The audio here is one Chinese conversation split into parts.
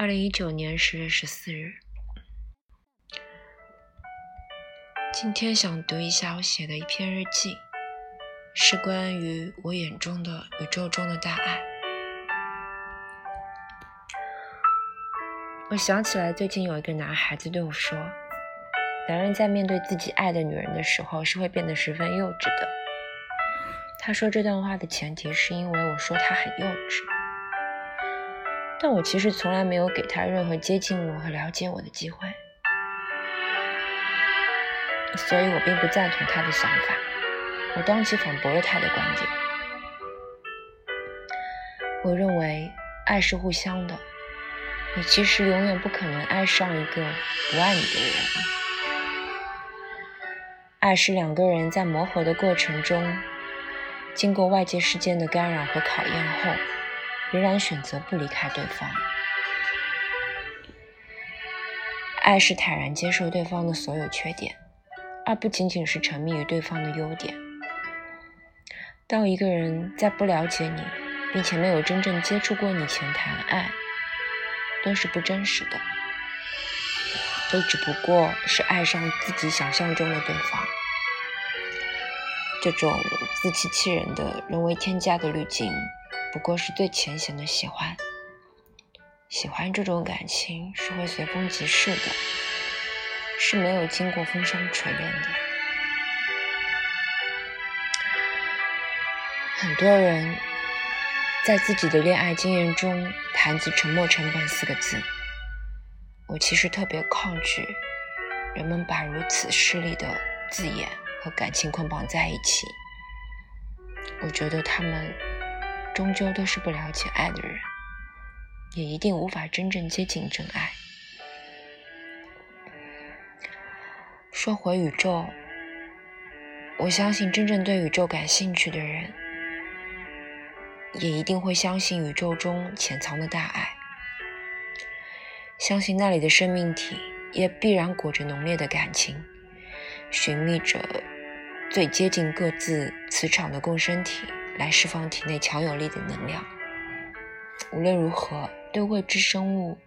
二零一九年十月十四日，今天想读一下我写的一篇日记，是关于我眼中的宇宙中的大爱。我想起来，最近有一个男孩子对我说：“男人在面对自己爱的女人的时候，是会变得十分幼稚的。”他说这段话的前提是因为我说他很幼稚。但我其实从来没有给他任何接近我和了解我的机会，所以我并不赞同他的想法。我当即反驳了他的观点。我认为爱是互相的，你其实永远不可能爱上一个不爱你的人。爱是两个人在磨合的过程中，经过外界事件的干扰和考验后。仍然选择不离开对方，爱是坦然接受对方的所有缺点，而不仅仅是沉迷于对方的优点。当一个人在不了解你，并且没有真正接触过你前谈爱，都是不真实的，都只不过是爱上自己想象中的对方。这种自欺欺人的人为添加的滤镜。不过是最浅显的喜欢，喜欢这种感情是会随风即逝的，是没有经过风霜锤炼的。很多人在自己的恋爱经验中谈及“沉没成本”四个字，我其实特别抗拒人们把如此势利的字眼和感情捆绑在一起。我觉得他们。终究都是不了解爱的人，也一定无法真正接近真爱。说回宇宙，我相信真正对宇宙感兴趣的人，也一定会相信宇宙中潜藏的大爱，相信那里的生命体也必然裹着浓烈的感情，寻觅着最接近各自磁场的共生体。来释放体内强有力的能量。无论如何，对未知生物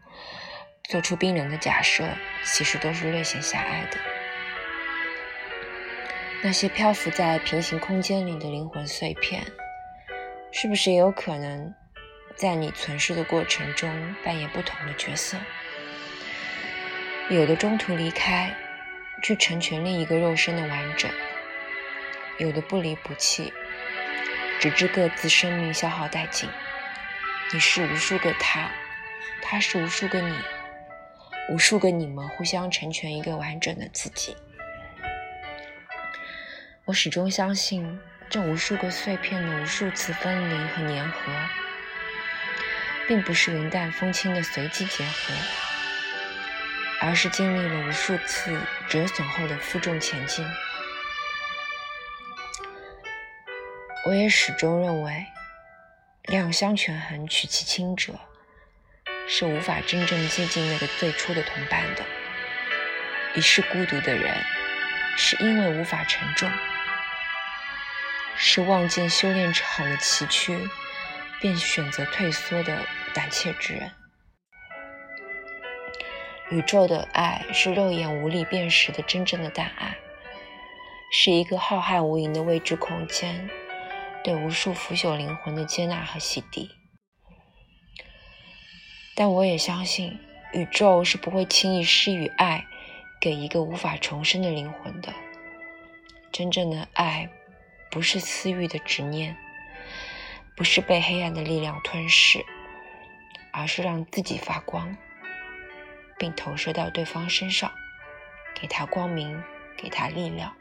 做出冰冷的假设，其实都是略显狭隘的。那些漂浮在平行空间里的灵魂碎片，是不是也有可能在你存世的过程中扮演不同的角色？有的中途离开，去成全另一个肉身的完整；有的不离不弃。直至各自生命消耗殆尽，你是无数个他，他是无数个你，无数个你们互相成全一个完整的自己。我始终相信，这无数个碎片的无数次分离和粘合，并不是云淡风轻的随机结合，而是经历了无数次折损后的负重前进。我也始终认为，两相权衡取其轻者，是无法真正接近那个最初的同伴的。一世孤独的人，是因为无法承重，是望见修炼场的崎岖，便选择退缩的胆怯之人。宇宙的爱是肉眼无力辨识的真正的大爱，是一个浩瀚无垠的未知空间。对无数腐朽灵魂的接纳和洗涤，但我也相信，宇宙是不会轻易施予爱给一个无法重生的灵魂的。真正的爱，不是私欲的执念，不是被黑暗的力量吞噬，而是让自己发光，并投射到对方身上，给他光明，给他力量。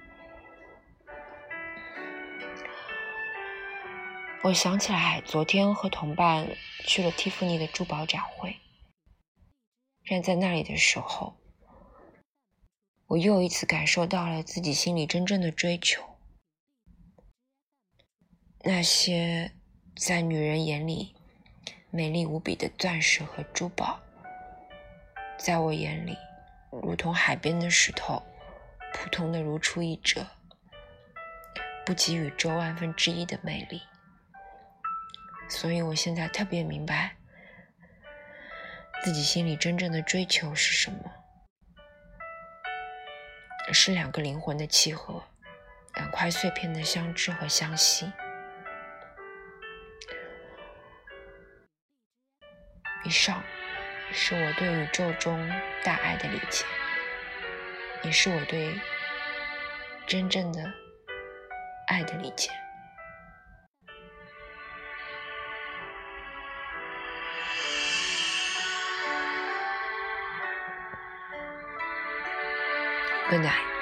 我想起来，昨天和同伴去了蒂芙尼的珠宝展会。站在那里的时候，我又一次感受到了自己心里真正的追求。那些在女人眼里美丽无比的钻石和珠宝，在我眼里，如同海边的石头，普通的如出一辙，不及宇宙万分之一的美丽。所以，我现在特别明白，自己心里真正的追求是什么？是两个灵魂的契合，两块碎片的相知和相惜。以上是我对宇宙中大爱的理解，也是我对真正的爱的理解。Good night.